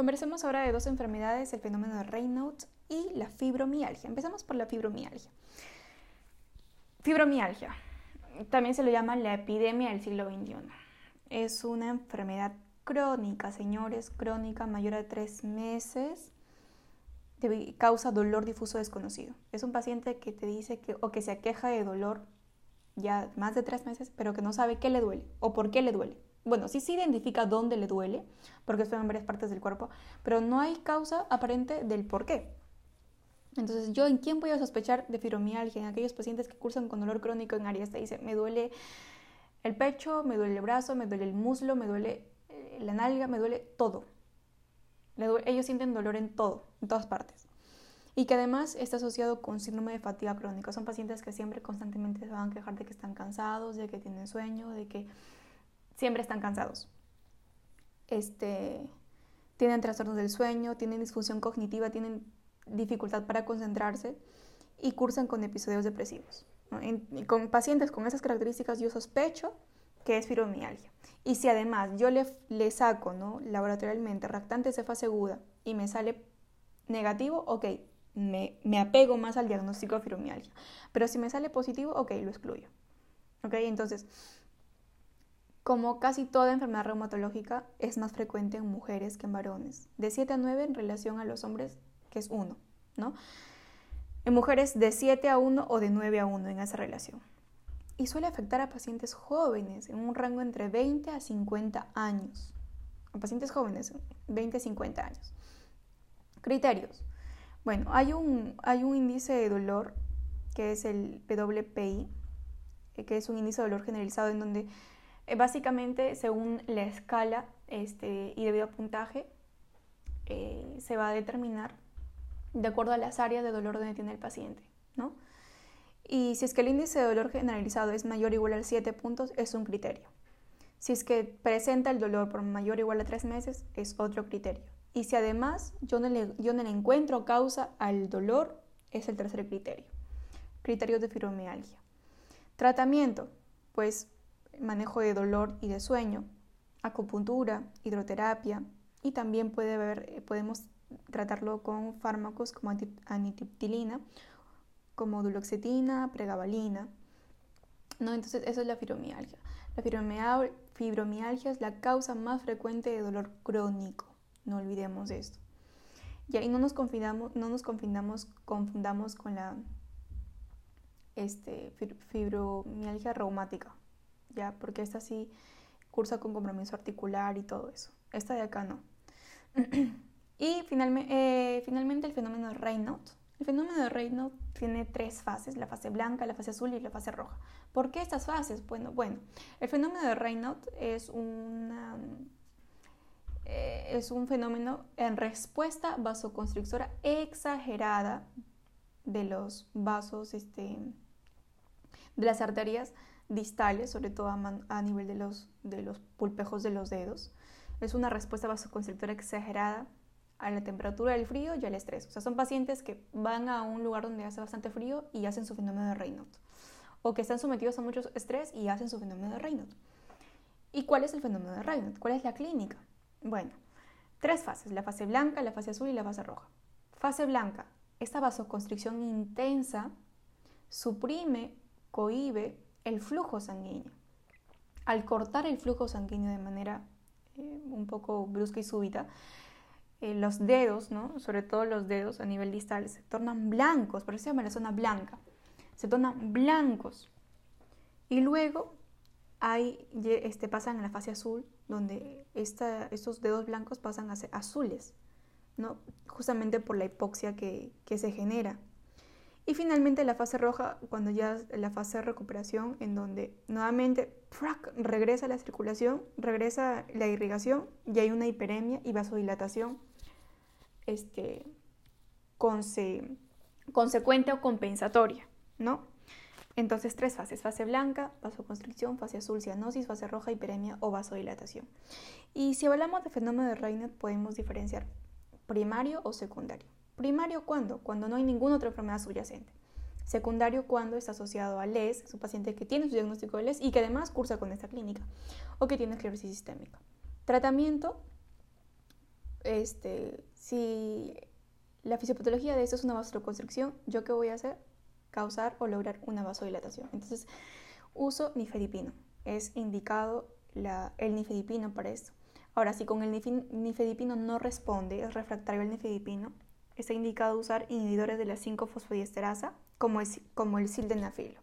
Conversemos ahora de dos enfermedades, el fenómeno de Raynaud y la fibromialgia. Empezamos por la fibromialgia. Fibromialgia, también se lo llama la epidemia del siglo XXI. Es una enfermedad crónica, señores, crónica, mayor de tres meses, causa dolor difuso desconocido. Es un paciente que te dice que o que se aqueja de dolor ya más de tres meses, pero que no sabe qué le duele o por qué le duele. Bueno, sí se identifica dónde le duele, porque esto en varias partes del cuerpo, pero no hay causa aparente del por qué. Entonces, ¿yo en quién voy a sospechar de fibromialgia? En aquellos pacientes que cursan con dolor crónico en áreas, te dice, me duele el pecho, me duele el brazo, me duele el muslo, me duele eh, la nalga, me duele todo. ellos sienten dolor en todo, en todas partes. Y que además está asociado con síndrome de fatiga crónica. Son pacientes que siempre constantemente se van a quejar de que están cansados, de que tienen sueño, de que siempre están cansados. Este, tienen trastornos del sueño, tienen disfunción cognitiva, tienen dificultad para concentrarse y cursan con episodios depresivos. con pacientes con esas características yo sospecho que es fibromialgia. Y si además yo le, le saco ¿no? laboratorialmente reactante de fase aguda y me sale negativo, ok, me, me, apego más al diagnóstico de fibromialgia. Pero si me sale positivo, ok, lo excluyo. Ok, entonces, como casi toda enfermedad reumatológica, es más frecuente en mujeres que en varones. De 7 a 9 en relación a los hombres, que es 1, ¿no? En mujeres de 7 a 1 o de 9 a 1 en esa relación. Y suele afectar a pacientes jóvenes en un rango entre 20 a 50 años. A pacientes jóvenes, 20 a 50 años. Criterios. Bueno, hay un, hay un índice de dolor que es el PWPI, eh, que es un índice de dolor generalizado en donde básicamente según la escala este, y debido a puntaje eh, se va a determinar de acuerdo a las áreas de dolor donde tiene el paciente, ¿no? Y si es que el índice de dolor generalizado es mayor o igual a 7 puntos, es un criterio. Si es que presenta el dolor por mayor o igual a 3 meses, es otro criterio. Y si además yo no, le, yo no le encuentro causa al dolor, es el tercer criterio. Criterios de fibromialgia. Tratamiento, pues manejo de dolor y de sueño, acupuntura, hidroterapia y también puede haber, eh, podemos tratarlo con fármacos como anitiptilina, como duloxetina, pregabalina. ¿no? Entonces, eso es la fibromialgia. La fibromialgia es la causa más frecuente de dolor crónico. No olvidemos esto. Y no nos confundamos, no nos confundamos, confundamos con la este, fibromialgia reumática, ¿ya? Porque esta sí cursa con compromiso articular y todo eso. Esta de acá no. y finalmente, eh, finalmente el fenómeno de Raynaud. El fenómeno de Raynaud tiene tres fases, la fase blanca, la fase azul y la fase roja. ¿Por qué estas fases? Bueno, bueno el fenómeno de Raynaud es una eh, es un fenómeno en respuesta vasoconstrictora exagerada de los vasos, este, de las arterias distales, sobre todo a, nivel de los, pulpejos de los dedos. Es una respuesta vasoconstrictora exagerada a la temperatura del frío y al estrés. O sea, son pacientes que van a un lugar donde hace bastante frío y hacen su fenómeno de Raynaud. O que están sometidos a mucho estrés y hacen su fenómeno de Raynaud. ¿Y cuál es el fenómeno de Raynaud? ¿Cuál es la clínica? Bueno, tres fases, la fase blanca, la fase azul y la fase roja. Fase blanca, esta vasoconstricción intensa suprime, cohibe el flujo sanguíneo. Al cortar el flujo sanguíneo de manera eh, un poco brusca y súbita, eh, los dedos, ¿no? sobre todo los dedos a nivel distal, se tornan blancos, por eso se llama la zona blanca, se tornan blancos. Y luego hay, este, pasan a la fase azul, donde estos dedos blancos pasan a ser azules, ¿no? justamente por la hipoxia que, se genera. Y finalmente la fase roja, cuando ya la fase de recuperación, en donde nuevamente regresa la circulación, regresa la irrigación y hay una hiperemia y vasodilatación este, consecuente o compensatoria, ¿no? Entonces, tres fases, fase blanca, vasoconstricción, fase azul, cianosis, fase roja, hiperemia o vasodilatación. Y si hablamos de fenómeno de Raynaud, podemos diferenciar primario o secundario. Primario, ¿cuándo? Cuando no hay ninguna otra enfermedad subyacente. Secundario, cuando está asociado a LES, es un paciente que tiene su diagnóstico de LES y que además cursa con esta clínica, o que tiene esclerosis sistémica. Tratamiento, este, si la fisiopatología de esto es una vasoconstricción, ¿yo qué voy a hacer? Causar o lograr una vasodilatación. Entonces, uso nifedipino. Es indicado el nifedipino para esto. Ahora, si con el nifedipino no responde, es refractario al nifedipino, está indicado usar inhibidores de la 5-fosfodiesterasa como, como el sildenafilo.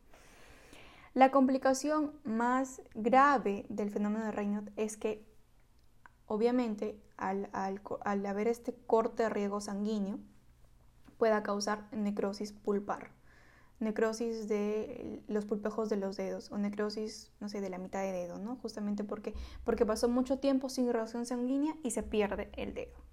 La complicación más grave del fenómeno de Raynaud es que, obviamente, al, al haber este corte de riego sanguíneo, pueda causar necrosis pulpar, necrosis de los pulpejos de los dedos o necrosis, no sé, de la mitad de dedo, ¿no? Justamente porque, porque pasó mucho tiempo sin irrigación sanguínea y se pierde el dedo.